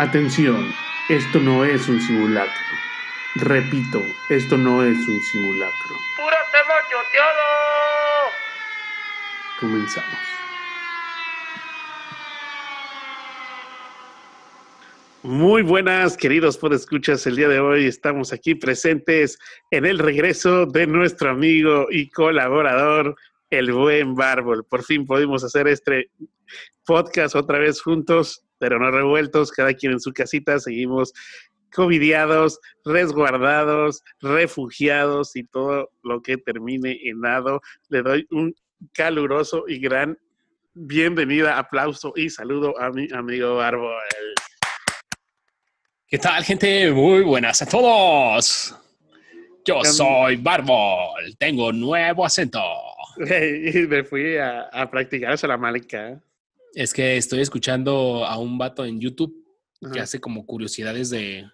Atención, esto no es un simulacro. Repito, esto no es un simulacro. ¡Pura tema choteado! Comenzamos. Muy buenas, queridos escuchas. El día de hoy estamos aquí presentes en el regreso de nuestro amigo y colaborador, el buen Bárbol. Por fin pudimos hacer este podcast otra vez juntos, pero no revueltos, cada quien en su casita. Seguimos covidiados, resguardados, refugiados y todo lo que termine en nado. Le doy un caluroso y gran bienvenida, aplauso y saludo a mi amigo Bárbol. ¿Qué tal, gente? Muy buenas a todos. Yo soy Barbol, tengo nuevo acento. Y me fui a, practicar eso la malica. Es que estoy escuchando a un vato en YouTube que hace como curiosidades de,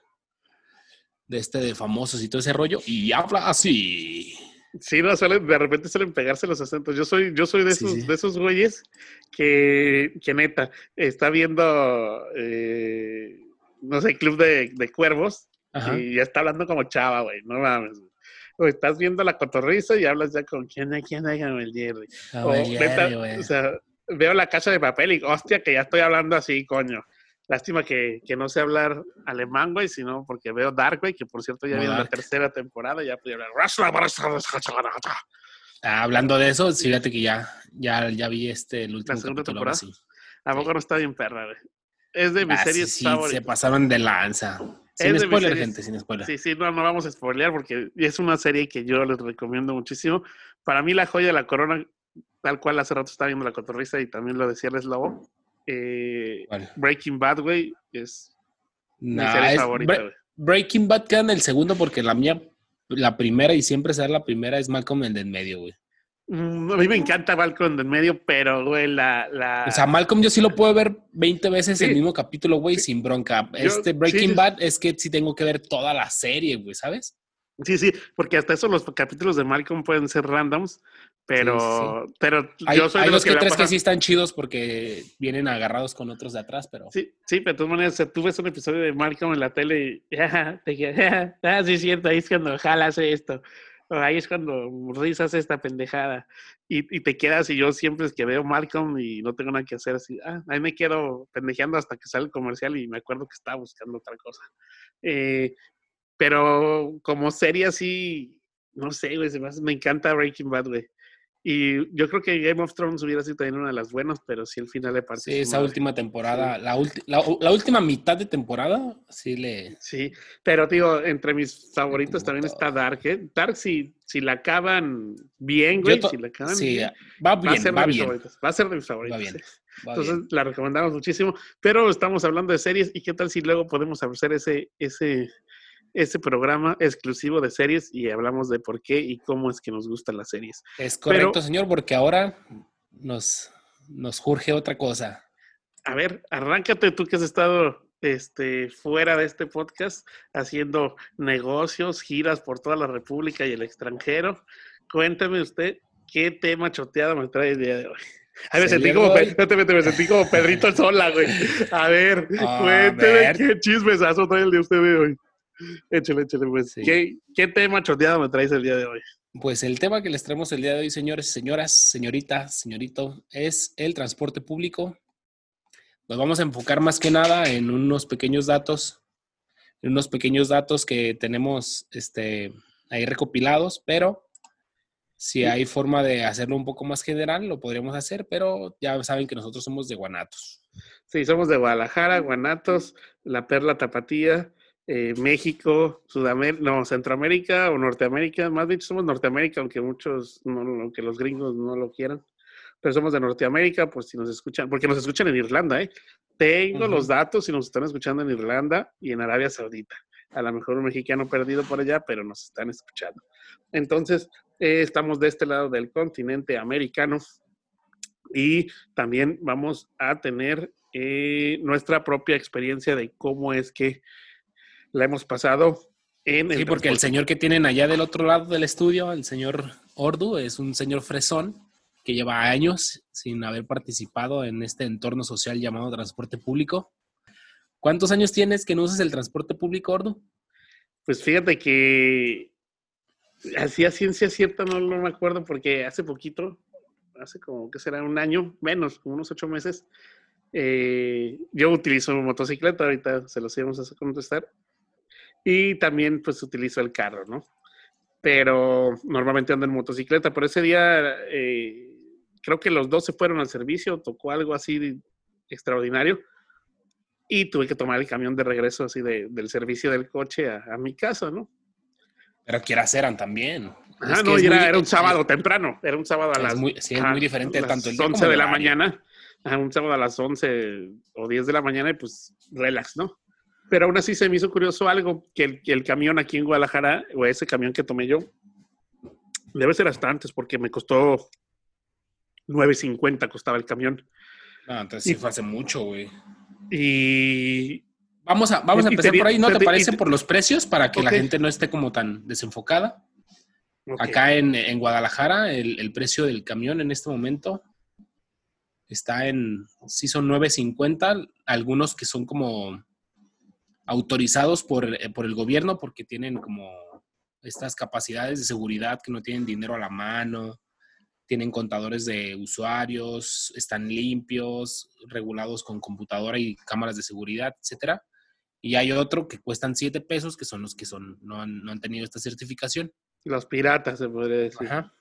de este de famosos y todo ese rollo y habla así. Sí, no, de repente suelen pegarse los acentos. Yo soy, yo soy de esos, de esos güeyes que, que neta, está viendo eh, no sé, club de, de cuervos y ya está hablando como chava, güey, no mames. O estás viendo la cotorriza y hablas ya con quién, quién, hágame el Jerry. o, o sea, veo la casa de papel y hostia, que ya estoy hablando así, coño. Lástima que, que, no sé hablar alemán, güey, sino porque veo Dark, güey, que por cierto ya viene la tercera temporada, ya podía hablar. Ah, hablando de eso, fíjate que ya, ya, ya vi este el último la segunda temporada. ¿A poco no está bien perra, güey? es de mis ah, series sí, Se pasaron de lanza. Sin spoiler, gente, sin spoiler. Sí, sí, no, no vamos a spoilear porque es una serie que yo les recomiendo muchísimo. Para mí, la joya de la corona, tal cual hace rato estaba viendo la cotorriza y también lo decía Les Lobo. Eh, Breaking Bad, güey, es mi serie favorita, Breaking Bad queda en el segundo porque la mía, la primera y siempre será la primera es Malcolm en el medio, güey. Mm, a mí me encanta Malcolm en medio, pero, güey, la, la... O sea, Malcolm yo sí lo puedo ver 20 veces el mismo capítulo, güey, sin bronca. este Breaking Bad es que sí tengo que ver toda la serie, güey, ¿sabes? Sí, sí, porque hasta eso los capítulos de Malcolm pueden ser randoms, pero, pero hay, yo soy hay los que, tres que sí están chidos porque vienen agarrados con otros de atrás, pero... Sí, sí, pero de todas maneras, tú ves un episodio de Malcolm en la tele y ya, te quedas, ah, sí, cierto, ahí es cuando jala hace esto. Ahí es cuando risas esta pendejada y, te quedas y yo siempre es que veo Malcolm y no tengo nada que hacer así, ah, ahí me quedo pendejeando hasta que sale el comercial y me acuerdo que estaba buscando otra cosa. Eh, pero como serie así, no sé, güey, me encanta Breaking Bad, güey. Y yo creo que Game of Thrones hubiera sido también una de las buenas, pero sí el final de parte. Sí, esa última temporada, la, la, última mitad de temporada, sí le. Sí, pero digo, entre mis favoritos también está Dark. ¿eh? Dark, si, si la acaban bien, güey, si la acaban sí, bien, va, bien, va a ser de mis favoritos. Va a ser de mis favoritos. Va bien. Entonces la recomendamos muchísimo. Pero estamos hablando de series y qué tal si luego podemos hacer ese, ese ese programa exclusivo de series y hablamos de por qué y cómo es que nos gustan las series. Es correcto, señor, porque ahora nos, nos urge otra cosa. A ver, arráncate tú que has estado este, fuera de este podcast haciendo negocios, giras por toda la República y el extranjero. Cuéntame usted qué tema choteado me trae el día de hoy. A ver, me sentí, como, me sentí como Pedrito Sola, güey. A ver, cuénteme qué chismesazo trae el de usted de hoy. Échale, échale, pues. ¿Qué, ¿Qué, tema choteado me traes el día de hoy? Pues el tema que les traemos el día de hoy, señores, señoras, señorita, señorito, es el transporte público. Nos vamos a enfocar más que nada en unos pequeños datos, en unos pequeños datos que tenemos este, ahí recopilados, pero si hay forma de hacerlo un poco más general, lo podríamos hacer, pero ya saben que nosotros somos de Guanatos. Sí, somos de Guadalajara, Guanatos, la Perla Tapatía. Eh, México, Sudamérica, no, Centroamérica o Norteamérica, más dicho somos Norteamérica, aunque muchos, no, aunque los gringos no lo quieran, pero somos de Norteamérica, pues si nos escuchan, porque nos escuchan en Irlanda, ¿eh? Tengo los datos si nos están escuchando en Irlanda y en Arabia Saudita. A lo mejor un mexicano perdido por allá, pero nos están escuchando. Entonces, eh, estamos de este lado del continente americano y también vamos a tener eh, nuestra propia experiencia de cómo es que la hemos pasado en el Sí, porque el señor que tienen allá del otro lado del estudio, el señor Ordu, es un señor fresón que lleva años sin haber participado en este entorno social llamado transporte público. ¿Cuántos años tienes que no usas el transporte público, Ordo? Pues fíjate que así a ciencia cierta no, no me acuerdo porque hace poquito, hace como que será un año, menos, como unos ocho meses, eh, yo utilizo motocicleta, ahorita se los íbamos a contestar, y también pues utilizo el carro, ¿no? Pero normalmente ando en motocicleta, por ese día eh, creo que los dos se fueron al servicio, tocó algo así extraordinario y tuve que tomar el camión de regreso así de- del servicio del coche a, a mi casa, ¿no? Pero quieras eran también. Que no, era, muy- era un sábado temprano, era un sábado a las, muy, sí, es ajá, muy diferente tanto el día 11 como de la mañana, un sábado a las 11 o 10 de la mañana y pues relax, ¿no? Pero aún así se me hizo curioso algo, que el, que el camión aquí en Guadalajara, o ese camión que tomé yo, debe ser hasta antes porque me costó 9.50 costaba el camión. No, entonces sí fue hace mucho, güey. Y Vamos a, vamos a empezar por ahí, ¿no te parece? Por los precios, para que la gente no esté como tan desenfocada. Acá en, en Guadalajara, el, el precio del camión en este momento está en, sí son 9.50, algunos que son como autorizados por, eh, por el gobierno porque tienen como estas capacidades de seguridad que no tienen dinero a la mano, tienen contadores de usuarios, están limpios, regulados con computadora y cámaras de seguridad, etcétera. Y hay otro que cuestan 7 pesos, que son los que son, no, han, no han tenido esta certificación. los piratas se podría decir. Ajá.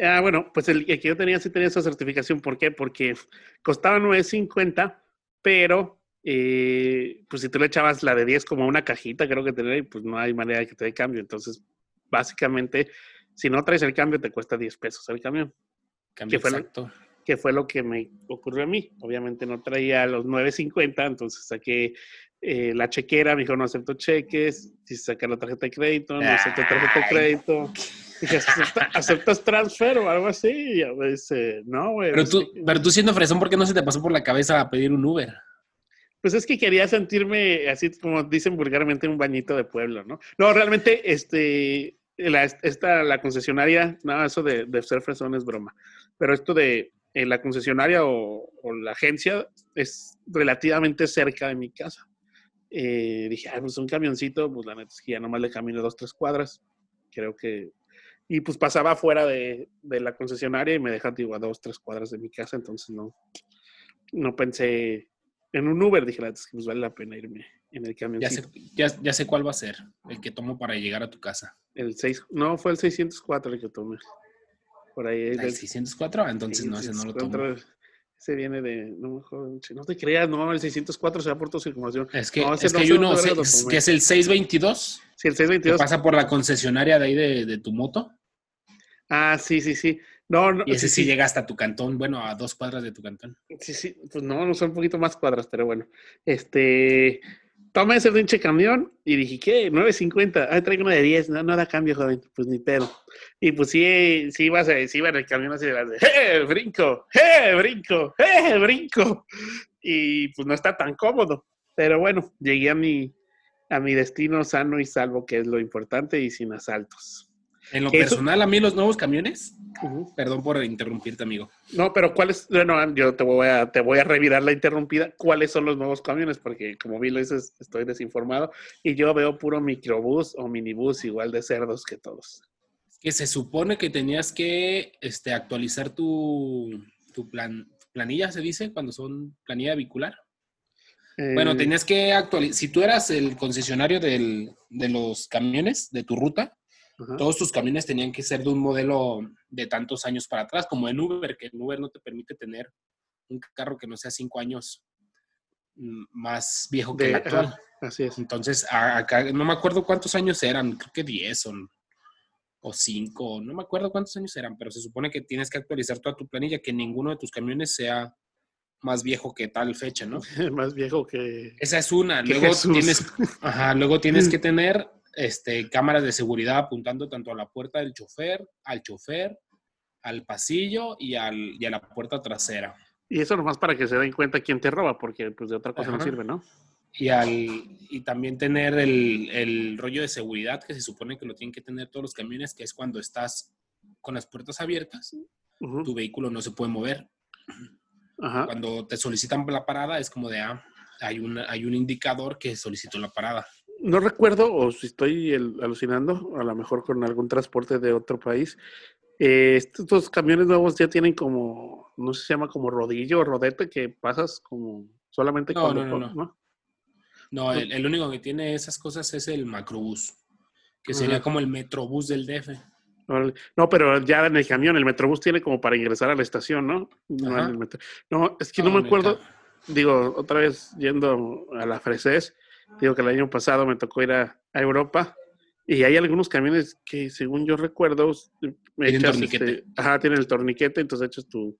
Ah, bueno, pues el, el que yo tenía sí tenía esa certificación. ¿Por qué? Porque costaba 9.50, pero eh, pues si tú le echabas la de 10 como una cajita, creo que tenía, y pues no hay manera de que te dé cambio. Entonces, básicamente, si no traes el cambio, te cuesta 10 pesos el camión, Cambio ¿Qué fue lo- exacto. que fue lo que me ocurrió a mí. Obviamente no traía los 9.50, entonces saqué eh, la chequera, me dijo, no acepto cheques, si sacar la tarjeta de crédito, no acepto tarjeta de crédito. Dije, "¿Acepta- ¿aceptas transfer o algo así? Y me dice, no, güey. Pero tú, que- pero tú siendo fresón, ¿por qué no se te pasó por la cabeza a pedir un Uber? Pues es que quería sentirme así como dicen vulgarmente un bañito de pueblo, ¿no? No, realmente, este, la, esta, la concesionaria, nada, eso de, de ser fresón es broma. Pero esto de eh, la concesionaria o, la agencia es relativamente cerca de mi casa. Eh, dije, ah, pues un camioncito, pues la neta es que ya nomás le camino dos, tres cuadras. Creo que... Y pues pasaba fuera de, de la concesionaria y me deja, digo, a dos, tres cuadras de mi casa, entonces no, no pensé en un Uber, dije, la neta es que pues vale la pena irme en el Ya sé, ya, ya sé cuál va a ser, el que tomo para llegar a tu casa. El 6, no, fue el 604 el que tomé. Por ahí. ¿El del- 604? Ah, Entonces sí, no, ese no lo 604, tomo. Ese viene de, no, no te creas, no, el 604 se da por tu circulación. Es que, No, es que hay uno se- que es el 622, Sí, el que 622. pasa por la concesionaria de ahí de, de tu moto, Ah, sí, sí, sí. No, no, y ese sí, sí sí, llega hasta tu cantón, bueno, a dos cuadras de tu cantón. Sí, sí, pues no, no son un poquito más cuadras, pero bueno. Este, tomé ese pinche camión y dije, ¿qué? 9.50. Ah, traigo uno de 10. No, no da cambio, joven. Pues ni pedo. Y pues sí, sí ibas, a- sí iba en el camión así de las de, ¡eh, brinco! ¡eh, brinco! ¡eh, brinco! Y pues no está tan cómodo. Pero bueno, llegué a mi, a mi destino sano y salvo, que es lo importante, y sin asaltos. En lo eso- personal, a mí los nuevos camiones, perdón por interrumpirte, amigo. No, pero ¿cuáles? Bueno, yo te voy a, te voy a revirar la interrumpida. ¿Cuáles son los nuevos camiones? Porque como bien lo dices, estoy desinformado y yo veo puro microbús o minibús igual de cerdos que todos. Que se supone que tenías que este, actualizar tu, tu plan, planilla, se dice, cuando son planilla vehicular. Bueno, Eh, tenías que actualizar. Si tú eras el concesionario del- de los camiones, de tu ruta, ajá. todos tus camiones tenían que ser de un modelo de tantos años para atrás, como en Uber, que en Uber no te permite tener un carro que no sea cinco años mm, más viejo que De- el actual. ajá, así es. Entonces, acá no me acuerdo cuántos años eran, creo que 10 o, o 5, no me acuerdo cuántos años eran, pero se supone que tienes que actualizar toda tu planilla, que ninguno de tus camiones sea más viejo que tal fecha, ¿no? Más viejo que... Esa es una. Que Luego Jesús. tienes, ajá, luego tienes que tener este, cámaras de seguridad apuntando tanto a la puerta del chofer, al chofer, al pasillo y, al, y a la puerta trasera. Y eso nomás para que se den cuenta quién te roba, porque pues de otra cosa no sirve, ¿no? Y, al, y también tener el, el rollo de seguridad que se supone que lo tienen que tener todos los camiones, que es cuando estás con las puertas abiertas, tu vehículo no se puede mover. Ajá. Cuando te solicitan la parada es como de, ah, hay, una, hay un indicador que solicitó la parada. No recuerdo, o si estoy el- alucinando, a lo mejor con algún transporte de otro país. eh, estos camiones nuevos ya tienen como, no sé si se llama como rodillo o rodete, que pasas como solamente No, cuando... no, no, no. No, el, el único que tiene esas cosas es el macrobús, que sería Ajá. como el metrobús del DF. No, pero ya en el camión, el Metrobús tiene como para ingresar a la estación, ¿no? No. No, es que no, me acuerdo. Digo, otra vez yendo a la Fresés, digo que el año pasado me tocó ir a, a Europa y hay algunos camiones que, según yo recuerdo, me Tienen torniquete. este, ajá, tienen el torniquete, entonces echas tu,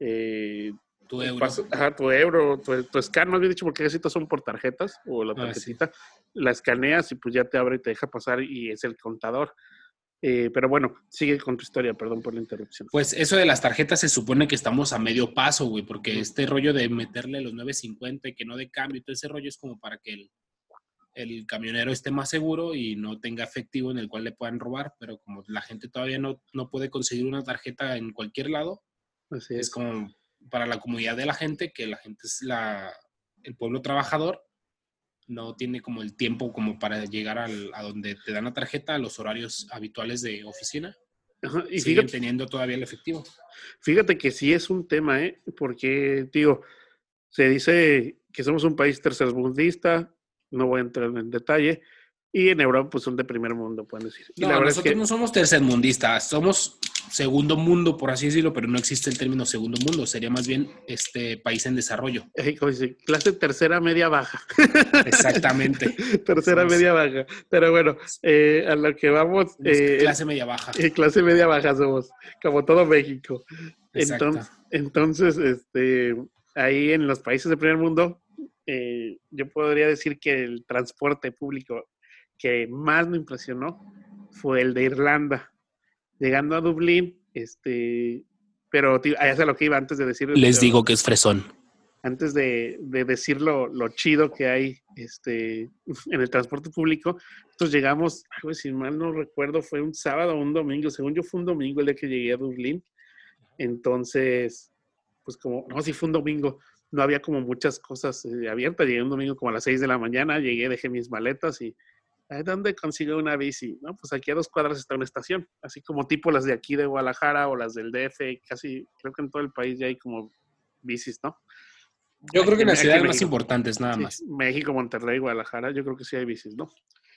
eh, Tu euro. Ajá, tu euro, tu, tu scan, más bien dicho, porque casi son por tarjetas o la Ah, sí. tarjetita. La escaneas y pues ya te abre y te deja pasar y es el contador. Eh, pero bueno, sigue con tu historia, perdón por la interrupción. Pues eso de las tarjetas se supone que estamos a medio paso, güey, porque este rollo de meterle los 9.50 y que no de cambio y todo ese rollo es como para que el, el camionero esté más seguro y no tenga efectivo en el cual le puedan robar, pero como la gente todavía no, no puede conseguir una tarjeta en cualquier lado, Así es es. como para la comunidad de la gente, que la gente es la, el pueblo trabajador, no tiene como el tiempo como para llegar al- a donde te dan la tarjeta a los horarios habituales de oficina. Ajá, Y siguen fíjate, teniendo todavía el efectivo. fíjate que sí es un tema, ¿eh? Porque, digo, se dice que somos un país tercermundista, no voy a entrar en detalle, y en Europa pues son de primer mundo, pueden decir. Y la verdad nosotros es que no somos tercermundistas, somos segundo mundo, por así decirlo, pero no existe el término segundo mundo, sería más bien este país en desarrollo. clase tercera, media, baja. Exactamente. tercera, Somos- media, baja. Pero bueno, eh, a lo que vamos, eh, clase media baja. eh, clase media baja somos, como todo México. Exacto. Entonces, entonces este, ahí en los países del primer mundo, eh, yo podría decir que el transporte público que más me impresionó fue el de Irlanda. Llegando a Dublín, este, pero tío, allá es a lo que iba antes de decir. Les digo que es fresón. antes de, de decir lo, lo chido que hay este, en el transporte público, nosotros llegamos, güey, si mal no recuerdo, fue un sábado o un domingo, según yo fue un domingo el día que llegué a Dublín, entonces, pues como, no, sí fue un domingo, no había como muchas cosas eh, abiertas, llegué un domingo como a las 6 de la mañana, llegué, dejé mis maletas y, "Ay, ¿dónde consigo una bici? No, pues aquí a dos cuadras está una estación, así como tipo las de aquí de Guadalajara o las del DF, casi, creo que en todo el país ya hay como bicis, ¿no? Yo creo que en las ciudades más importantes, nada Sí, más. México, Monterrey, Guadalajara, yo creo que sí hay bicis, ¿no?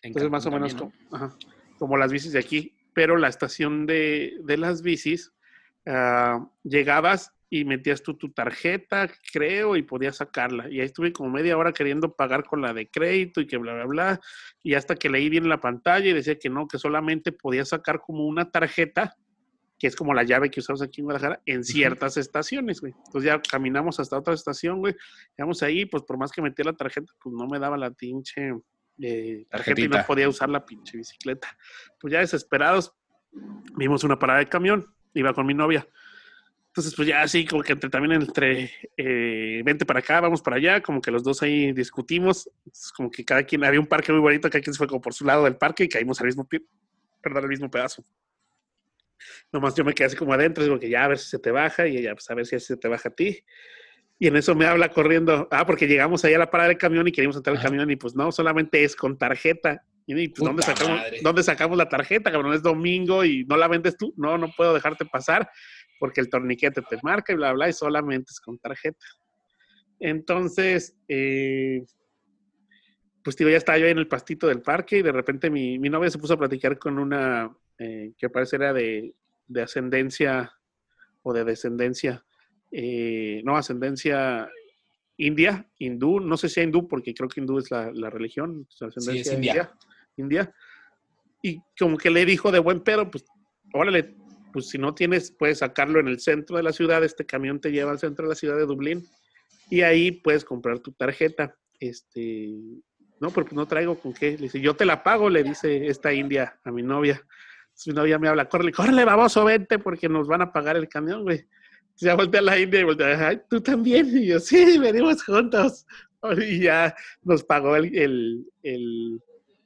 En Entonces, más o menos como, ajá, como las bicis de aquí, pero la estación de, de las bicis, ah, llegabas y metías tú tu tarjeta, creo, y podías sacarla. Y ahí estuve como media hora queriendo pagar con la de crédito y que bla, bla, bla. Y hasta que leí bien la pantalla y decía que no, que solamente podías sacar como una tarjeta, que es como la llave que usamos aquí en Guadalajara, en ciertas estaciones, güey. Entonces ya caminamos hasta otra estación, güey. Llegamos ahí, pues por más que metía la tarjeta, pues no me daba la pinche eh, tarjeta y no podía usar la pinche bicicleta. Pues ya desesperados, vimos una parada de camión, iba con mi novia. Entonces, pues ya así, como que entre, también entre, eh, vente para acá, vamos para allá, como que los dos ahí discutimos, Entonces, como que cada quien, había un parque muy bonito, cada quien se fue como por su lado del parque y caímos al mismo, pie, perdón, al mismo pedazo. Nomás yo me quedé así como adentro, digo que ya a ver si se te baja y ella, pues a ver si se te baja a ti. Y en eso me habla corriendo, ah, porque llegamos ahí a la parada del camión y queríamos entrar al camión y pues no, solamente es con tarjeta. Y pues, ¿dónde sacamos. ¿dónde sacamos la tarjeta, cabrón? Es domingo y no la vendes tú. No, no puedo dejarte pasar porque el torniquete te marca y bla, bla, y solamente es con tarjeta. Entonces, eh, pues digo, ya estaba yo ahí en el pastito del parque y de repente mi, mi novia se puso a platicar con una eh, que parece era de, de ascendencia o de descendencia, eh, no, ascendencia india, hindú, no sé si hindú, porque creo que hindú es la, la religión, su ascendencia india. india, india. Y como que le dijo de buen pedo, pues, órale, pues si no tienes, puedes sacarlo en el centro de la ciudad, este camión te lleva al centro de la ciudad de Dublín y ahí puedes comprar tu tarjeta. Este, no, pero pues no traigo con qué. Le dice, yo te la pago, le dice esta india a mi novia. Su novia me habla, córrele, córrele, baboso, vente, porque nos van a pagar el camión, güey. Entonces ya voltea a la india y voltea, ay, tú también. Y yo, sí, venimos juntos. Y ya nos pagó el, el,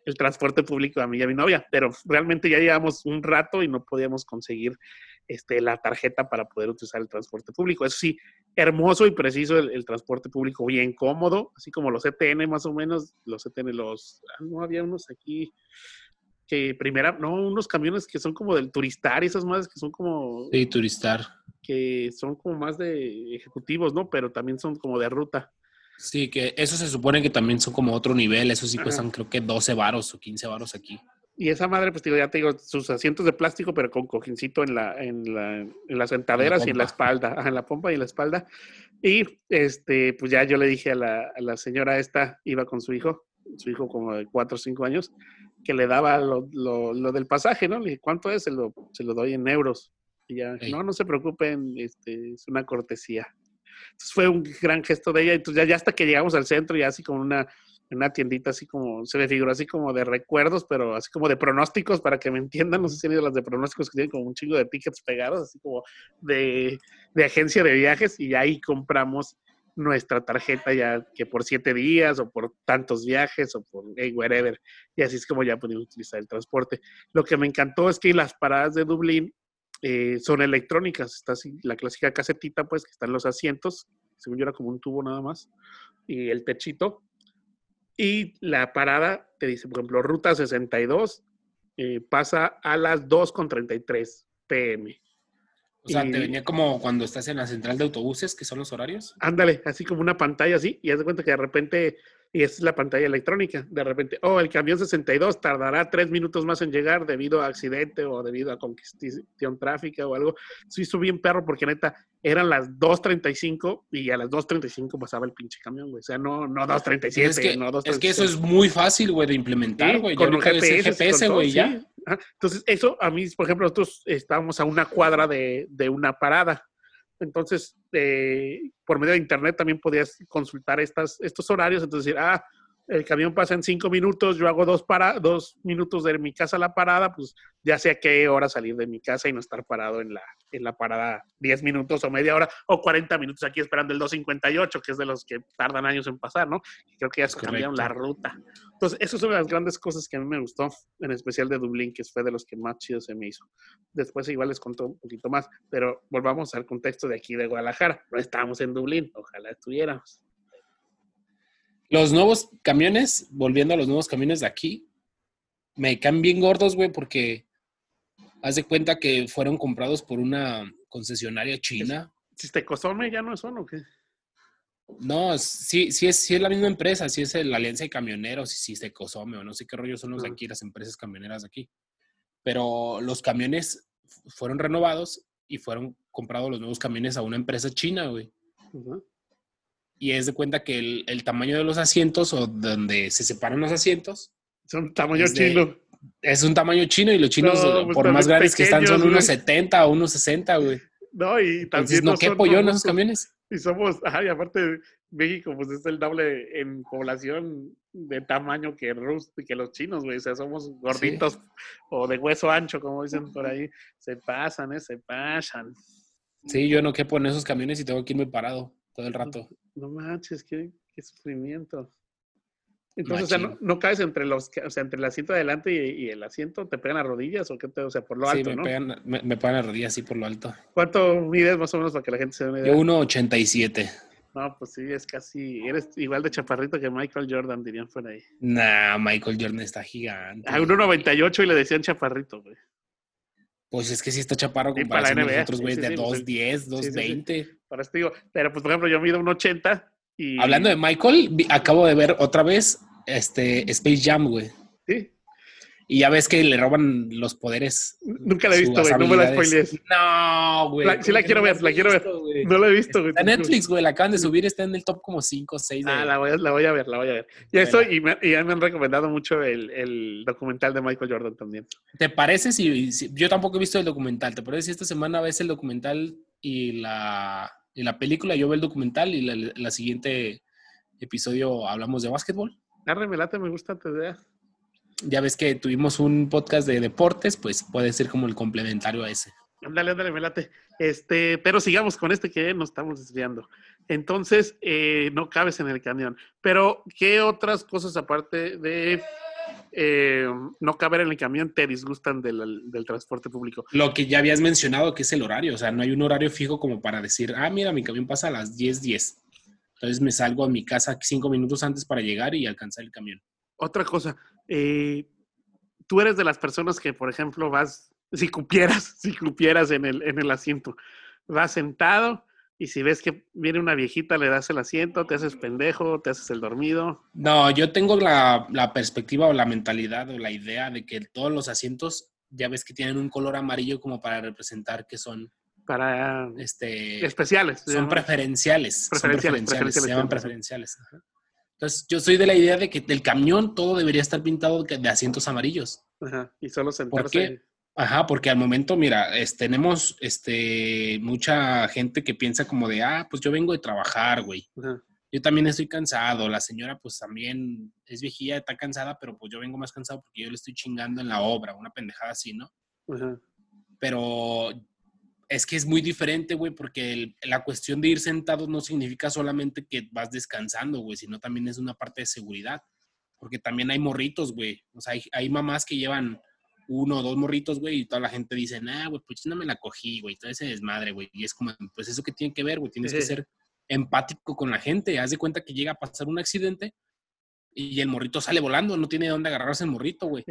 el transporte público a mí y a mi novia. Pero realmente ya llevamos un rato y no podíamos conseguir este, la tarjeta para poder utilizar el transporte público. Eso sí, hermoso y preciso el, el transporte público, bien cómodo, así como los ETN más o menos, los ETN, los, ah, no había unos aquí que primera, no, unos camiones que son como del turistar y esas madres que son como, Sí, turistar. que son como más de ejecutivos, ¿no? Pero también son como de ruta. Sí, que eso se supone que también son como otro nivel. Eso sí Ajá. cuestan creo que 12 varos o 15 varos aquí. Y esa madre, pues digo, ya te digo, sus asientos de plástico, pero con cojincito en la, en la, en las sentaderas y en la espalda, ajá, en la pompa y en la espalda. Y este, pues ya yo le dije a la, a la señora esta, iba con su hijo, su hijo como de cuatro o cinco años, que le daba lo, lo- lo del pasaje, ¿no? Le dije, ¿cuánto es? Se lo, se lo doy en euros. Y ya, no, no se preocupen, este, es una cortesía. Entonces fue un gran gesto de ella. Entonces ya, ya hasta que llegamos al centro, ya así como una, una tiendita así como, se me figuró así como de recuerdos, pero así como de pronósticos, para que me entiendan, no sé si han ido las de pronósticos que tienen como un chingo de tickets pegados, así como de, de agencia de viajes, y ahí compramos nuestra tarjeta ya que por siete días o por tantos viajes o por hey, wherever. Y así es como ya pudimos utilizar el transporte. Lo que me encantó es que las paradas de Dublín eh, son electrónicas. Está así, la clásica casetita, pues, que están los asientos. Según yo era como un tubo nada más. Y el techito. Y la parada te dice, por ejemplo, ruta 62 eh, pasa a las 2.33 pm. O sea, Y- te venía como cuando estás en la central de autobuses, que son los horarios. Ándale, así como una pantalla así, y haz de cuenta que de repente, y es la pantalla electrónica, de repente, oh, el camión 62 tardará tres minutos más en llegar debido a accidente o debido a congestion tráfica o algo. Sí, hizo bien perro porque neta, eran las 2.35 y a las 2.35 pasaba el pinche camión, güey. O sea, no, no 2.37, es, que, no es que 2.36. eso es muy fácil, güey, de implementar, Sí, güey. Con un GPS, GPS, con todo, güey, sí. ya. Entonces, eso a mí, por ejemplo, nosotros estábamos a una cuadra de, de una parada. Entonces, eh, por medio de internet también podías consultar estas, estos horarios. Entonces, decir, ah, el camión pasa en cinco minutos, yo hago dos, para, dos minutos de mi casa a la parada, pues ya sé a qué hora salir de mi casa y no estar parado en la, en la parada 10 minutos o media hora o 40 minutos aquí esperando el 258, que es de los que tardan años en pasar, ¿no? Y creo que ya se cambiaron la ruta. Entonces, esas son las grandes cosas que a mí me gustó, en especial de Dublín, que fue de los que más chido se me hizo. Después igual les contó un poquito más, pero volvamos al contexto de aquí de Guadalajara. No estábamos en Dublín, ojalá estuviéramos. Los nuevos camiones, volviendo a los nuevos camiones de aquí, me caen bien gordos, güey, porque haz de cuenta que fueron comprados por una concesionaria china. Si te cosome, ya no son o qué? No, sí, sí es, sí es la misma empresa, sí es la Alianza de Camioneros, y sí es de Cosome, o no sé qué rollo son los de aquí, las empresas camioneras de aquí. Pero los camiones fu- fueron renovados y fueron comprados los nuevos camiones a una empresa china, güey. Ujú. Y es de cuenta que el, el tamaño de los asientos o donde se separan los asientos Son tamaño Es de- chino. es un tamaño chino y los chinos, No, pues por más grandes que están, son unos güey. 70 o unos 60, güey. No, y también Entonces no quepo yo en esos camiones. Y somos, ay, aparte México, pues es el doble en población de tamaño que Rus, que los chinos, güey. O sea, somos gorditos o de hueso ancho, como dicen por ahí. Se pasan, ¿eh? Se pasan. Sí, yo no quepo en esos camiones y tengo que irme parado todo el rato. No manches, qué, qué sufrimiento. Entonces, o sea, no, Machín. no caes entre los, o sea, entre el asiento de adelante y, y el asiento, ¿te pegan las rodillas o qué te, o sea, por lo sí, alto, me, ¿no? pegan, me, me pegan las rodillas así por lo alto. ¿Cuánto mides más o menos para que la gente se dé una idea? Yo 1.87. No, pues sí, es casi, eres igual de chaparrito que Michael Jordan, dirían por ahí. Nah, Michael Jordan está gigante. A 1.98 y le decían chaparrito, güey. Pues es que sí está chaparro Sí, para la de NBA, nosotros, güey, sí, de sí, pues, 2.10, sí, sí. 2.20. Por eso te digo, pero pues por ejemplo yo mido 1.80 y... Hablando de Michael, acabo de ver otra vez este Space Jam, güey. Sí, Y ya ves que le roban los poderes. nunca la he visto, güey, no me la spoilees. No, güey. Sí la ¿cómo que quiero ver, la quiero ver. Güey? No la he visto, güey. Está en Netflix, güey, la acaban de subir, está en el top como 5 o 6 de... Ah, la voy, a, la voy a ver, la voy a ver. Y eso, y, me, y ya me han recomendado mucho el, el documental de Michael Jordan también. ¿Te parece si, si- Yo tampoco he visto el documental. ¿Te parece si esta semana ves el documental y la, y la película? Yo veo el documental y la, la siguiente episodio hablamos de básquetbol. Arre, me late, me gusta tu idea. Ya ves que tuvimos un podcast de deportes, pues puede ser como el complementario a ese. Ándale, ándale, me late. Este, pero sigamos con este que nos estamos desviando. Entonces, eh, no cabes en el camión. Pero, ¿qué otras cosas aparte de eh, no caber en el camión te disgustan del, del, transporte público. Lo que ya habías mencionado, que es el horario. O sea, no hay un horario fijo como para decir, ah, mira, mi camión pasa a las 10:10. 10. Entonces me salgo a mi casa cinco minutos antes para llegar y alcanzar el camión. Otra cosa, eh, tú eres de las personas que, por ejemplo, vas, si cupieras, si cupieras en el, en el asiento, vas sentado y si ves que viene una viejita, le das el asiento, te haces pendejo, te haces el dormido. No, yo tengo la, la perspectiva o la mentalidad o la idea de que todos los asientos, ya ves que tienen un color amarillo como para representar que son para este especiales. Son preferenciales, preferenciales, son preferenciales, se llaman preferenciales. Entonces, yo soy de la idea de que el camión todo debería estar pintado de asientos amarillos. Ajá, y solo sentarse. ¿Por qué? Ajá, porque al momento, mira, es, tenemos este, mucha gente que piensa como de, ah, pues yo vengo de trabajar, güey. Yo también estoy cansado. La señora, pues también es viejilla, está cansada, pero pues yo vengo más cansado porque yo le estoy chingando en la obra, una pendejada así, ¿no? Ajá. Pero es que es muy diferente, güey, porque la cuestión de ir sentado no significa solamente que vas descansando, güey, sino también es una parte de seguridad. Porque también hay morritos, güey. O sea, hay, hay mamás que llevan uno o dos morritos, güey, y toda la gente dice, ah, güey, pues no me la cogí, güey, todo ese desmadre, güey. Y es como, pues eso que tiene que ver, güey, tienes que ser empático con la gente. Haz de cuenta que llega a pasar un accidente y el morrito sale volando, no tiene dónde agarrarse el morrito, güey.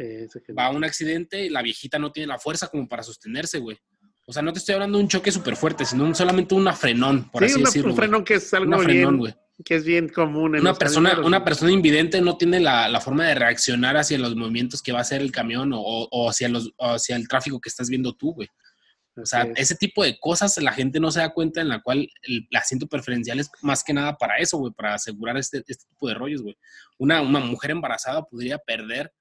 Va a un accidente y la viejita no tiene la fuerza como para sostenerse, güey. O sea, no te estoy hablando de un choque súper fuerte, sino solamente un frenón, por así decirlo. Un frenón que es algo bien, que es bien común. En una persona, una persona invidente no tiene la, forma de reaccionar hacia los movimientos que va a hacer el camión o, hacia, los, hacia el tráfico que estás viendo tú, güey. O sea, ese tipo de cosas la gente no se da cuenta en la cual el, asiento preferencial es más que nada para eso, güey, para asegurar este, este tipo de rollos, güey. Una, una mujer embarazada podría perder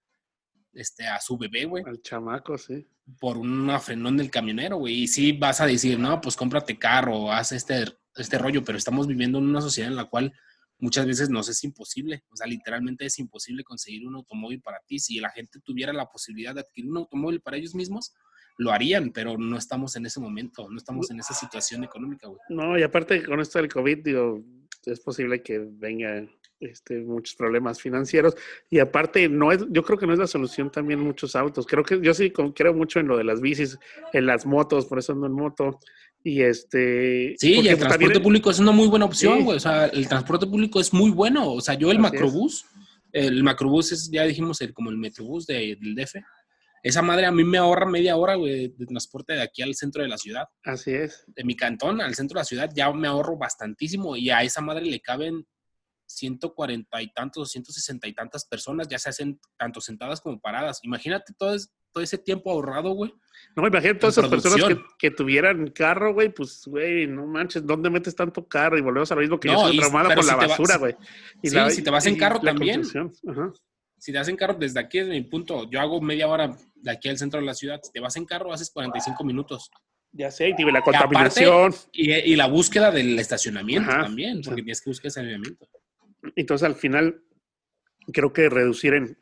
este, a su bebé, güey. Al chamaco, sí. Por una frenón del camionero, güey. Y sí vas a decir, no, pues cómprate carro, haz este, este rollo, pero estamos viviendo en una sociedad en la cual muchas veces nos es imposible. O sea, literalmente es imposible conseguir un automóvil para ti. Si la gente tuviera la posibilidad de adquirir un automóvil para ellos mismos, lo harían, pero no estamos en ese momento, no estamos en esa situación económica, güey. No, y aparte con esto del COVID, digo, es posible que venga este, muchos problemas financieros. Y aparte, no es, yo creo que no es la solución también muchos autos. Creo que yo sí creo mucho en lo de las bicis, en las motos, por eso ando en moto. Y este. Sí, y el transporte público es una muy buena opción, güey. O sea, el transporte público es muy bueno. O sea, yo el macrobús, el macrobús es, ya dijimos, el, como el metrobús de, del DF. Esa madre a mí me ahorra media hora, güey, de transporte de aquí al centro de la ciudad. Así es. De mi cantón al centro de la ciudad ya me ahorro bastantísimo y a esa madre le caben 140 y tantos, 160 y tantas personas, ya se hacen tanto sentadas como paradas. Imagínate todo, todo ese tiempo ahorrado, güey. No, imagínate todas esas personas que, tuvieran carro, güey, pues, güey, no manches, ¿dónde metes tanto carro? Y volvemos a lo mismo que yo soy traumada por la basura, güey. Sí, si te vas en carro también. Si te vas en carro desde aquí, desde mi punto, yo hago media hora de aquí al centro de la ciudad. Si te vas en carro, haces 45 minutos. Ya sé, y la contaminación. Y, la búsqueda del estacionamiento también, porque tienes que buscar estacionamiento. Entonces, al final, creo que reducir en,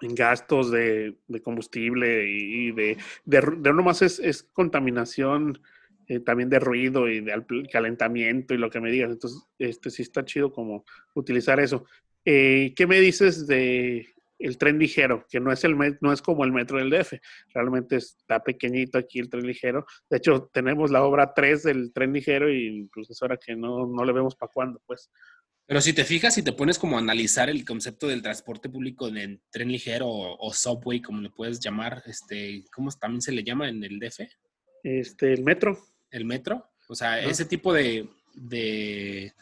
gastos de, combustible y de, de, de no más es, contaminación eh, también de ruido y de calentamiento y lo que me digas. Entonces, este sí está chido como utilizar eso. Eh, ¿Qué me dices de el tren ligero? Que no es, el no es como el metro del DF. Realmente está pequeñito aquí el tren ligero. De hecho, tenemos la obra 3 del tren ligero y pues es hora que no, no le vemos para cuándo, pues. Pero si te fijas y te pones como a analizar el concepto del transporte público en tren ligero o, subway, como le puedes llamar, este, ¿cómo también se le llama en el DF? Este, el metro. El metro. O sea, ese tipo de, de,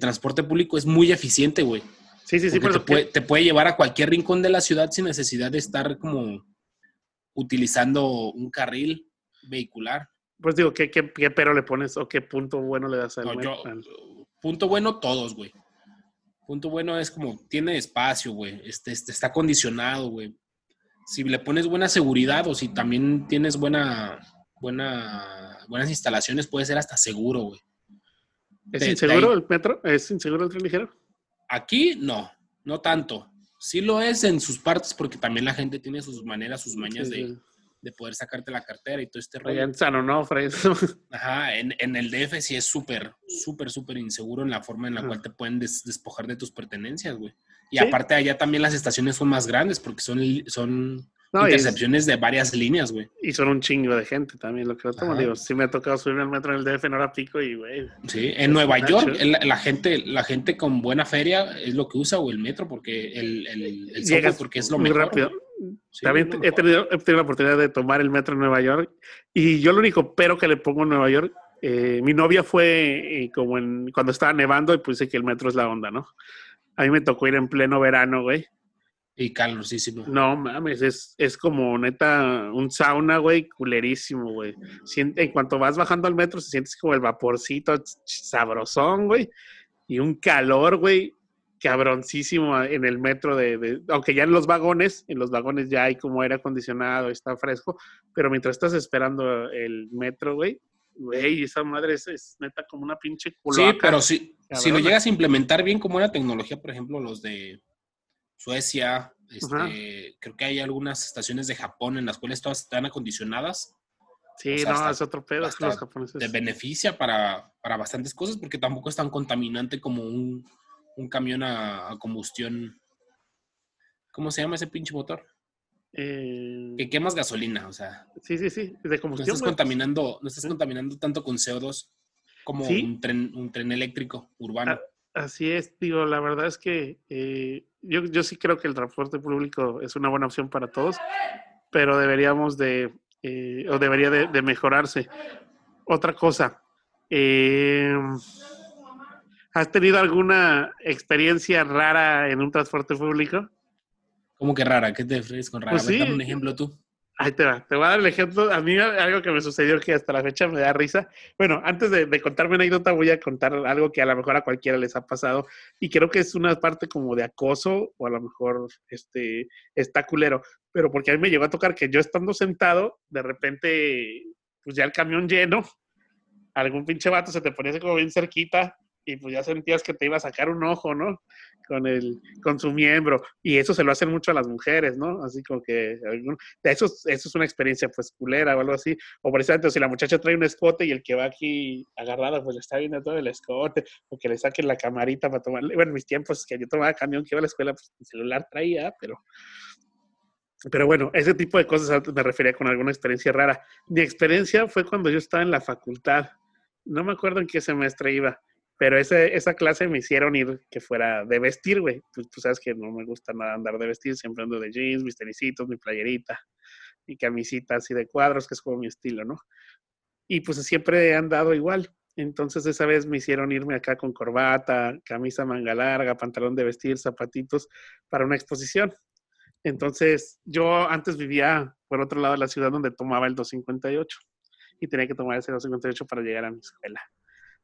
transporte público es muy eficiente, güey. Sí, sí, sí. Pero te, puede, te puede llevar a cualquier rincón de la ciudad sin necesidad de estar como utilizando un carril vehicular. Pues digo, ¿qué, qué, pero le pones o qué punto bueno le das al metro? Punto bueno, todos, güey. Punto bueno es como, tiene espacio, güey. Este, este, está acondicionado, güey. Si le pones buena seguridad o si también tienes buena, buena, buenas instalaciones, puede ser hasta seguro, güey. ¿Es inseguro el metro? ¿Es inseguro el tren ligero? Aquí no, no tanto. Sí lo es en sus partes porque también la gente tiene sus maneras, sus mañas de, de poder sacarte la cartera y todo este rollo. en San Onofre. Ajá, en, en, el DF sí es súper, súper, súper inseguro en la forma en la cual te pueden despojar de tus pertenencias, güey. Y Sí. aparte allá también las estaciones son más grandes porque son, son No, intercepciones de varias líneas, güey. y son un chingo de gente también, lo que toman. Ajá. Digo, sí me ha tocado subir al metro en el DF en hora pico y, güey, Sí, en Nueva York la, la gente, la gente con buena feria es lo que usa o el metro porque el, el, el subway llegas porque es lo muy mejor. rápido. güey. Sí, También lo he tenido, he tenido la oportunidad de tomar el metro en Nueva York y yo lo único pero que le pongo en Nueva York, eh, mi novia fue eh, como en, cuando estaba nevando y puse que el metro es la onda, ¿no? A mí me tocó ir en pleno verano, güey. Y calorosísimo. No mames, es, es como neta un sauna, güey, culerísimo, güey. En cuanto vas bajando al metro, se sientes como el vaporcito sabrosón, güey. Y un calor, güey, cabroncísimo en el metro de, de- Aunque ya en los vagones, en los vagones ya hay como aire acondicionado, está fresco. Pero mientras estás esperando el metro, güey, güey, esa madre es, es neta como una pinche Sí, cloaca. pero si, si lo llegas a implementar bien como una tecnología, por ejemplo, los de Suecia, este, creo que hay algunas estaciones de Japón en las cuales todas están acondicionadas, Sí, o sea, no, hasta- es otro pedo, los japoneses. te beneficia para, para bastantes cosas porque tampoco es tan contaminante como un, un camión a, a combustión. ¿Cómo se llama ese pinche motor? Eh, Que quemas gasolina, o sea, sí, sí, sí, de no combustión. estás güey. contaminando, no estás contaminando tanto con CO2 como Sí. un tren, un tren eléctrico urbano. Ah, Así es, digo, la verdad es que eh, yo, yo sí creo que el transporte público es una buena opción para todos, pero deberíamos de, eh, o debería de, de mejorarse. Otra cosa, eh, ¿has tenido alguna experiencia rara en un transporte público? ¿Cómo que rara? ¿Qué te refieres con rara? Pues sí. dame un ejemplo tú. Ahí te va, te voy a dar el ejemplo. A mí algo que me sucedió que hasta la fecha me da risa. Bueno, antes de, de contar mi anécdota, voy a contar algo que a lo mejor a cualquiera les ha pasado y creo que es una parte como de acoso o a lo mejor este, está culero. Pero porque a mí me llegó a tocar que yo estando sentado, de repente, pues ya el camión lleno, algún pinche vato se te ponía así como bien cerquita y pues ya sentías que te iba a sacar un ojo, ¿no? Con, el, con su miembro. Y eso se lo hacen mucho a las mujeres, ¿no? Así como que algún- eso, es- eso es una experiencia pues culera o algo así. O precisamente si la muchacha trae un escote y el que va aquí agarrado pues le está viendo todo el escote o que le saquen la camarita para tomarle. Bueno, en mis tiempos que yo tomaba camión que iba a la escuela, pues mi celular traía, pero... Pero bueno, ese tipo de cosas me refería con alguna experiencia rara. Mi experiencia fue cuando yo estaba en la facultad. No me acuerdo en qué semestre iba, pero ese, esa clase me hicieron ir que fuera de vestir, güey. Pues tú sabes que no me gusta nada andar de vestir, siempre ando de jeans, mis tenisitos, mi playerita, mi camisita así de cuadros, que es como mi estilo, ¿no? Y pues siempre he andado igual. Entonces esa vez me hicieron irme acá con corbata, camisa manga larga, pantalón de vestir, zapatitos para una exposición. Entonces yo antes vivía por otro lado de la ciudad donde tomaba el 258 y tenía que tomar ese 258 para llegar a mi escuela.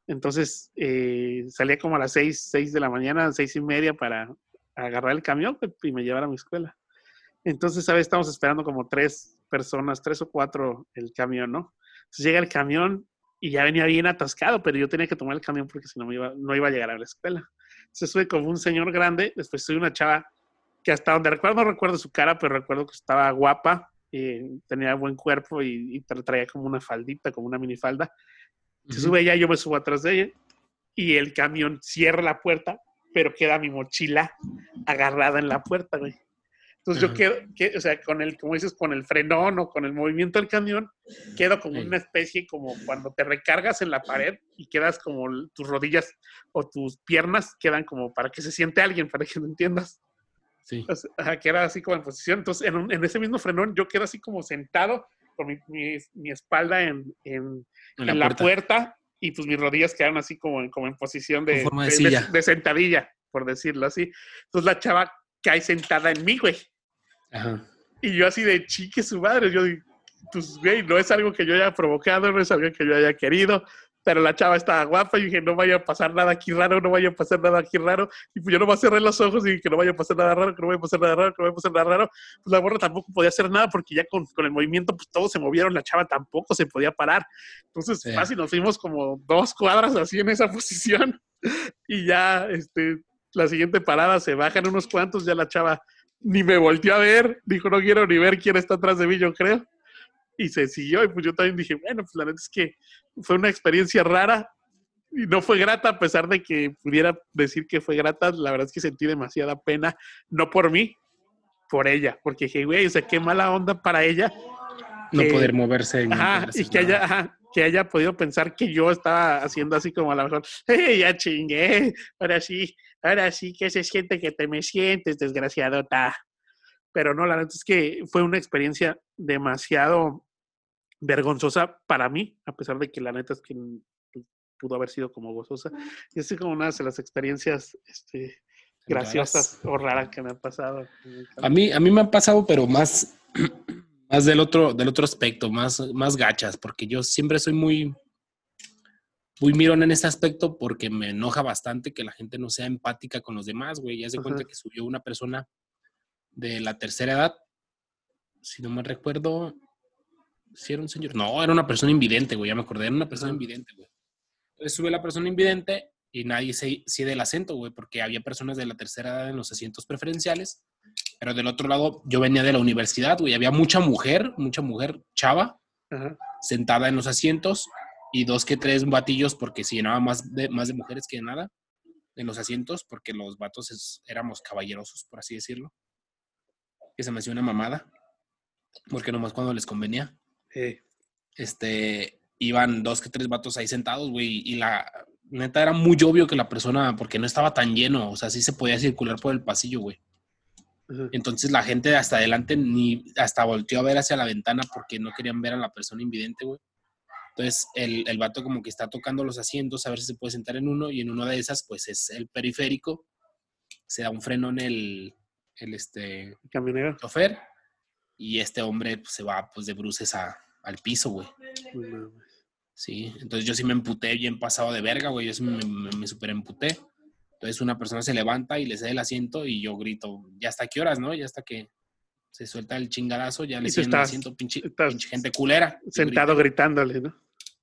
Entonces eh, salía como a las 6, 6 de la mañana, seis y media para agarrar el camión y me llevar a mi escuela. Entonces, ¿sabes? Estamos esperando como tres personas, tres o cuatro el camión, ¿no? Entonces llega el camión y ya venía bien atascado, pero yo tenía que tomar el camión porque si no me iba, no iba a llegar a la escuela. Entonces sube como un señor grande, después soy una chava que hasta donde recuerdo, no recuerdo su cara, pero recuerdo que estaba guapa, eh, tenía buen cuerpo y, y tra- traía como una faldita, como una minifalda. Se sube ella, yo me subo atrás de ella y el camión cierra la puerta, pero queda mi mochila agarrada en la puerta, güey. Entonces yo quedo, que, o sea, con el, como dices, con el frenón o con el movimiento del camión, quedo como una especie como cuando te recargas en la pared y quedas como tus rodillas o tus piernas quedan como para que se siente alguien, para que me entiendas. Sí. O sea, queda así como en posición. Entonces, en, un- en ese mismo frenón, yo quedo así como sentado con mi, mi- mi espalda en, en, En en la la puerta. y pues mis rodillas quedaron así como, en- como en posición de, de de sentadilla, por decirlo así. Entonces la chava cae sentada en mí, güey. Ajá. Y yo así de chique su madre. Yo digo, pues, güey, no es algo que yo haya provocado, no es algo que yo haya querido. Pero la chava estaba guapa y dije, no vaya a pasar nada aquí raro, no vaya a pasar nada aquí raro. Y pues yo no me cerré los ojos y dije que no vaya a pasar nada raro, que no vaya a pasar nada raro, que no vaya a pasar nada raro. Pues la borra tampoco podía hacer nada porque ya con, con el movimiento pues todos se movieron, la chava tampoco se podía parar. Entonces Sí. fácil nos fuimos como dos cuadras así en esa posición y ya este, la siguiente parada se bajan unos cuantos, ya la chava ni me volteó a ver, dijo no quiero ni ver quién está atrás de mí, yo creo. Y se siguió y pues yo también dije, bueno, pues la neta es que fue una experiencia rara. y no fue grata, a pesar de que pudiera decir que fue grata, la verdad es que sentí demasiada pena, no por mí, por ella, porque dije, güey, o sea, qué mala onda para ella. No que- poder moverse. Ajá, y que haya, ajá, que haya podido pensar que yo estaba haciendo así como a lo mejor, "Eh, ya chingué, ahora sí, ahora sí que se siente que te me sientes, desgraciadota. Pero no, la verdad es que fue una experiencia demasiado vergonzosa para mí, a pesar de que la neta es que mm, pudo haber sido como gozosa. Y es como una de las experiencias este, graciosas o raras que me han pasado. A mí, a mí me han pasado, pero más, más del otro, del otro aspecto, más, más gachas, porque yo siempre soy muy, muy mirón en este aspecto porque me enoja bastante que la gente no sea empática con los demás, güey. Ya se cuenta que subió una persona de la tercera edad, si no me recuerdo, si era un señor, no, era una persona invidente, güey, ya me acordé, era una persona invidente, güey. Entonces sube la persona invidente y nadie se cede el acento, güey, porque había personas de la tercera edad en los asientos preferenciales, pero del otro lado yo venía de la universidad, güey, había mucha mujer, mucha mujer chava Ajá. sentada en los asientos y dos que tres batillos porque se llenaba más de, más de mujeres que de nada en los asientos porque los vatos es- éramos caballerosos, por así decirlo. Que se me hacía una mamada, porque nomás cuando les convenía este, iban dos que tres vatos ahí sentados, güey, y la neta era muy obvio que la persona, porque no estaba tan lleno, o sea, sí se podía circular por el pasillo, güey. Entonces la gente de hasta adelante ni hasta volteó a ver hacia la ventana porque no querían ver a la persona invidente, güey. Entonces el, el vato como que está tocando los asientos a ver si se puede sentar en uno y en una de esas pues es el periférico. Se da un freno en el, el este, Camionero. chofer y este hombre pues, se va pues de bruces a- al piso, güey. No. Sí, entonces yo sí me emputé bien pasado de verga, güey. Yo sí me, me, me super emputé. Entonces una persona se levanta y le cede el asiento y yo grito, ya hasta qué horas, ¿no? Ya hasta que se suelta el chingadazo, ya le ceden el asiento, pinche, gente culera. Sentado gritándole, ¿no?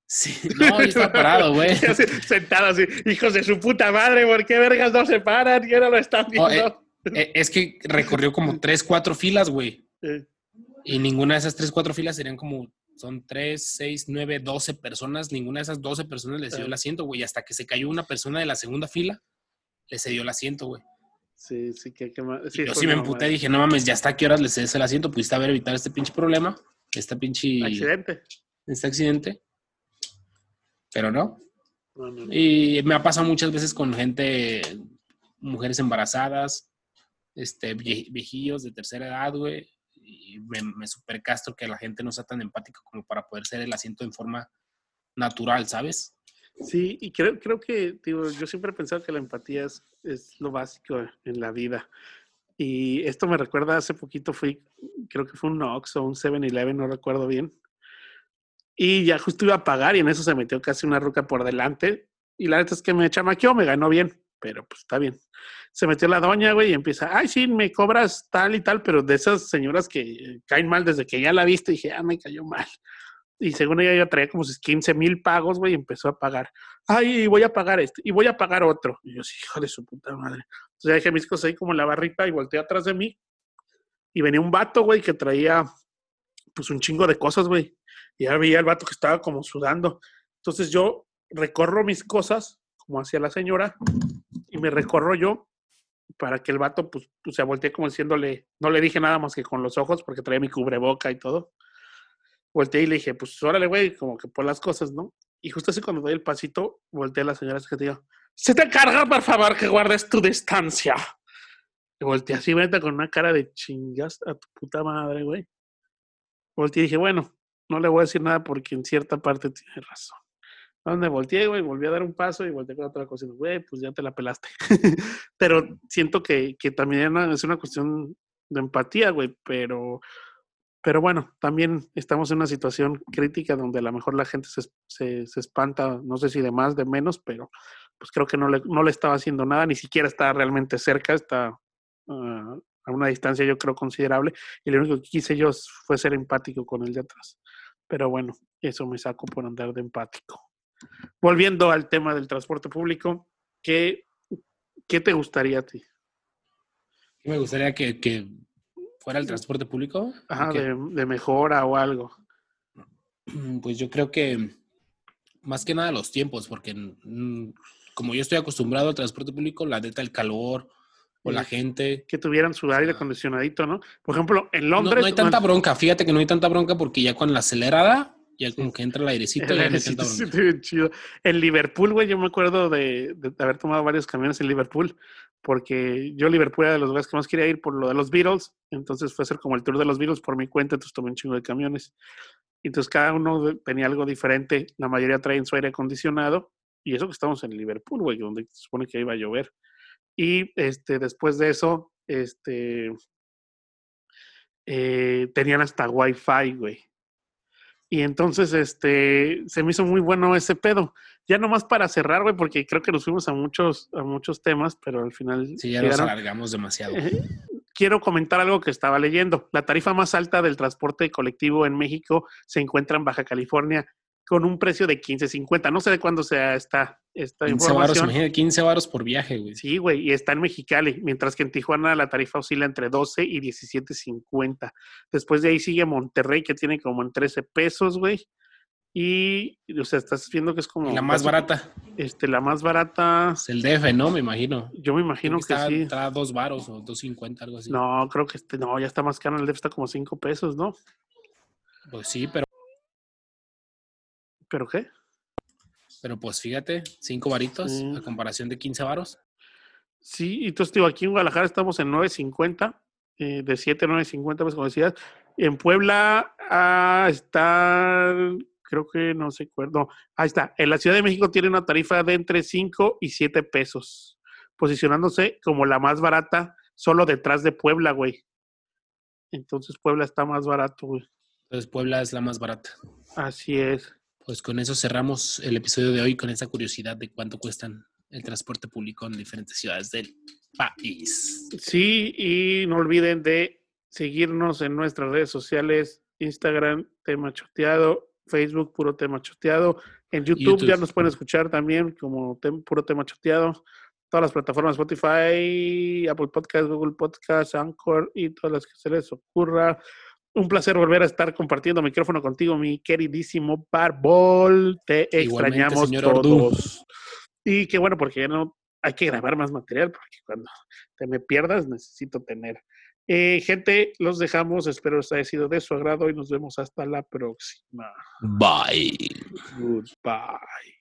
Sí, no, yo estaba parado, güey. Sentado así, hijos de su puta madre, ¿por qué vergas no se paran? ¿Qué no lo están No, viendo? Eh, Es que recorrió como tres, cuatro filas, güey. Eh, Y ninguna de esas tres, cuatro filas serían como, son tres, seis, nueve, doce personas. Ninguna de esas doce personas le cedió el asiento, güey. Hasta que se cayó una persona de la segunda fila, le cedió el asiento, güey. sí, sí, que, que Y sí, yo sí me emputé, mamada. dije, no mames, ya hasta a qué horas le cedes el asiento, pudiste haber evitado este pinche problema, este pinche Accidente. este accidente. Pero no. No, no, no. Y me ha pasado muchas veces con gente, mujeres embarazadas, este, vie- viejillos de tercera edad. Y me, me super castro que la gente no sea tan empática como para poder ser el asiento en forma natural, ¿sabes? Sí, y creo, creo que, digo, yo siempre he pensado que la empatía es, es lo básico en la vida. Y esto me recuerda, hace poquito fui, creo que fue un Ox o un 7-Eleven, no recuerdo bien. Y ya justo iba a pagar y en eso se metió casi una ruca por delante. Y la neta es que me chamaqueó, me ganó bien, pero pues está bien. Se metió la doña, güey, y empieza, ay, sí, me cobras tal y tal, pero de esas señoras que eh, caen mal desde que ya la viste, dije, ah, me cayó mal. Y según ella, ya traía como sus 15 mil pagos, güey, y empezó a pagar. Ay, voy a pagar este, y voy a pagar otro. Y yo, sí, hijo de su puta madre. Entonces ya dejé mis cosas ahí como en la barrita y volteé atrás de mí. Y venía un vato, güey, que traía pues un chingo de cosas, güey. Y ya veía el vato que estaba como sudando. Entonces yo recorro mis cosas como hacia la señora y me recorro yo para que el vato pues, pues se voltee como diciéndole, no le dije nada más que con los ojos porque traía mi cubreboca y todo. Volteé y le dije, pues órale, güey, como que por las cosas, ¿no? Y justo así cuando doy el pasito, volteé a la señora que digo, se te carga, por favor, que guardes tu distancia. Y volteé así, vete con una cara de chingas a tu puta madre, güey. Volteé y dije, bueno, no le voy a decir nada porque en cierta parte tiene razón. Donde volteé, güey, volví a dar un paso y volteé con otra cosa. y, Güey, pues ya te la pelaste. pero siento que, que también es una cuestión de empatía, güey, pero, pero bueno, también estamos en una situación crítica donde a lo mejor la gente se, se, se espanta, no sé si de más, de menos, pero pues creo que no le, no le estaba haciendo nada, ni siquiera está realmente cerca, está uh, a una distancia yo creo considerable, y lo único que quise yo fue ser empático con el de atrás. Pero bueno, eso me saco por andar de empático. Volviendo al tema del transporte público, ¿qué, qué te gustaría a ti? Me gustaría que, que fuera el transporte público. Ajá, de, de, mejora o algo. Pues yo creo que más que nada los tiempos, porque mm, como yo estoy acostumbrado al transporte público, la neta, el calor o la Sí. gente. Que tuvieran su aire acondicionadito, ¿no? Por ejemplo, en Londres. no hay tanta bronca, fíjate que no hay tanta bronca porque ya con la acelerada, ya como que entra el airecito, el hay airecito bien chido. En Liverpool, güey, yo me acuerdo de, de haber tomado varios camiones en Liverpool, porque yo Liverpool era de los lugares que más quería ir por lo de los Beatles, entonces fue a hacer como el tour de los Beatles por mi cuenta, entonces tomé un chingo de camiones. Entonces cada uno tenía algo diferente, la mayoría traen su aire acondicionado, y eso que estamos en Liverpool, güey, donde se supone que iba a llover. Y este, después de eso, este, eh, tenían hasta Wi-Fi, güey. Y entonces, este, se me hizo muy bueno ese pedo. Ya nomás para cerrar, güey, porque creo que nos fuimos a muchos, a muchos temas, pero al final Sí, ya nos alargamos demasiado. Eh, Quiero comentar algo que estaba leyendo. La tarifa más alta del transporte colectivo en México se encuentra en Baja California con un precio de 15.50. No sé de cuándo sea esta, esta 15 varos, información. imagínate, 15 varos por viaje, güey. Sí, güey, y está en Mexicali, mientras que en Tijuana la tarifa oscila entre 12 y 17.50. Después de ahí sigue Monterrey, que tiene como en 13 pesos, güey. Y, o sea, estás viendo que es como... La más barata Este, la más barata, es el DF, ¿no? Me imagino. yo me imagino que está, sí. está a dos varos o 2.50, algo así. No, creo que este, no, ya está más caro, el DF está como 5 pesos, ¿no? Pues sí, pero, ¿Pero qué? pero pues fíjate, 5 varitos Sí. a comparación de 15 varos. Sí, y entonces digo, aquí en Guadalajara estamos en 9.50, eh, de 7 a 9.50, pues como decías. En Puebla ah, está, creo que no sé acuerdo. Ahí está. En la Ciudad de México tiene una tarifa de entre 5 y 7 pesos, posicionándose como la más barata, solo detrás de Puebla, güey. Entonces Puebla está más barato, güey. Entonces Puebla es la más barata. Así es. Pues con eso cerramos el episodio de hoy con esa curiosidad de cuánto cuestan el transporte público en diferentes ciudades del país. Sí, y no olviden de seguirnos en nuestras redes sociales, Instagram, tema choteado, Facebook, puro tema choteado. En YouTube, ya nos pueden escuchar también como tem- puro tema choteado. Todas las plataformas Spotify, Apple Podcast, Google Podcast, Anchor y todas las que se les ocurra. Un placer volver a estar compartiendo micrófono contigo, mi queridísimo Barbol. Te Igualmente, extrañamos todos. Y qué bueno, porque ya no hay que grabar más material, porque cuando te me pierdas necesito tener. Eh, gente, los dejamos. Espero les haya sido de su agrado y nos vemos hasta la próxima. Bye. Goodbye.